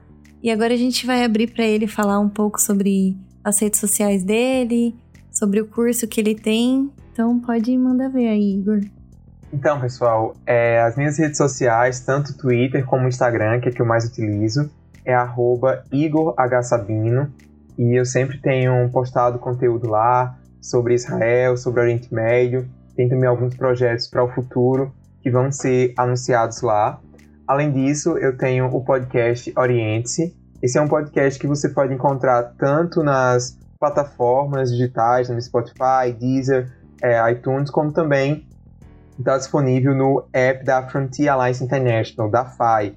E agora a gente vai abrir para ele falar um pouco sobre as redes sociais dele, sobre o curso que ele tem. Então pode mandar ver aí, Igor. Então, pessoal, é, as minhas redes sociais, tanto Twitter como Instagram, que é que eu mais utilizo, é @igorhsabino e eu sempre tenho postado conteúdo lá sobre Israel, sobre Oriente Médio. Tem também alguns projetos para o futuro que vão ser anunciados lá. Além disso, eu tenho o podcast Oriente-se. Esse é um podcast que você pode encontrar tanto nas plataformas digitais, no Spotify, Deezer, é, iTunes, como também está disponível no app da Frontier Alliance International, da FAI,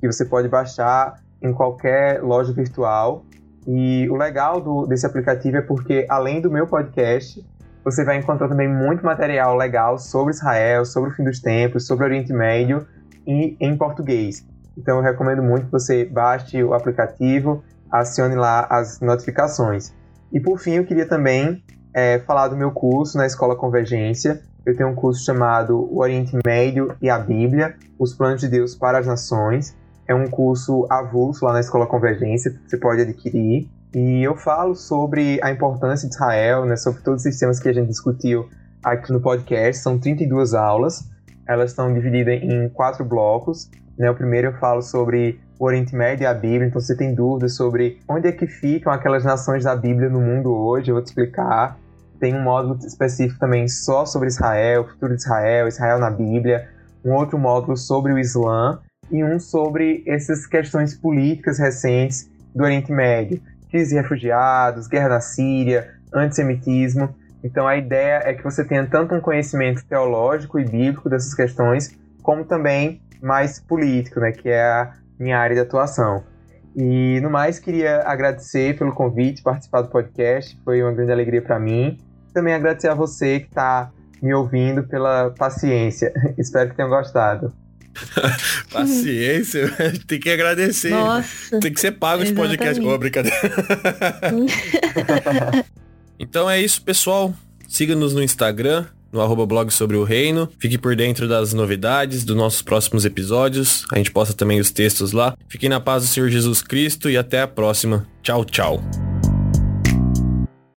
que você pode baixar em qualquer loja virtual. E o legal do, desse aplicativo é porque, além do meu podcast, você vai encontrar também muito material legal sobre Israel, sobre o fim dos tempos, sobre o Oriente Médio e em português. Então eu recomendo muito que você baixe o aplicativo, acione lá as notificações. E por fim, eu queria também é, falar do meu curso na Escola Convergência. Eu tenho um curso chamado O Oriente Médio e a Bíblia, Os Planos de Deus para as Nações. É um curso avulso lá na Escola Convergência, que você pode adquirir. E eu falo sobre a importância de Israel, né, sobre todos os temas que a gente discutiu aqui no podcast. São 32 aulas. Elas estão divididas em quatro blocos. Né? O primeiro eu falo sobre o Oriente Médio e a Bíblia, então você tem dúvidas sobre onde é que ficam aquelas nações da Bíblia no mundo hoje, eu vou te explicar. Tem um módulo específico também só sobre Israel, o futuro de Israel, Israel na Bíblia, um outro módulo sobre o Islã e um sobre essas questões políticas recentes do Oriente Médio, crise de refugiados, guerra na Síria, antissemitismo. Então a ideia é que você tenha tanto um conhecimento teológico e bíblico dessas questões, como também mais político, né, que é a minha área de atuação. E no mais, queria agradecer pelo convite, participar do podcast, foi uma grande alegria para mim. Também agradecer a você que está me ouvindo pela paciência. Espero que tenham gostado. Paciência, tem que agradecer. Nossa, tem que ser pago esse podcast. Oh, brincadeira. então é isso, pessoal. Siga-nos no Instagram, no arroba blog sobre o reino. Fique por dentro das novidades dos nossos próximos episódios. A gente posta também os textos lá. Fiquem na paz do Senhor Jesus Cristo e até a próxima. Tchau, tchau.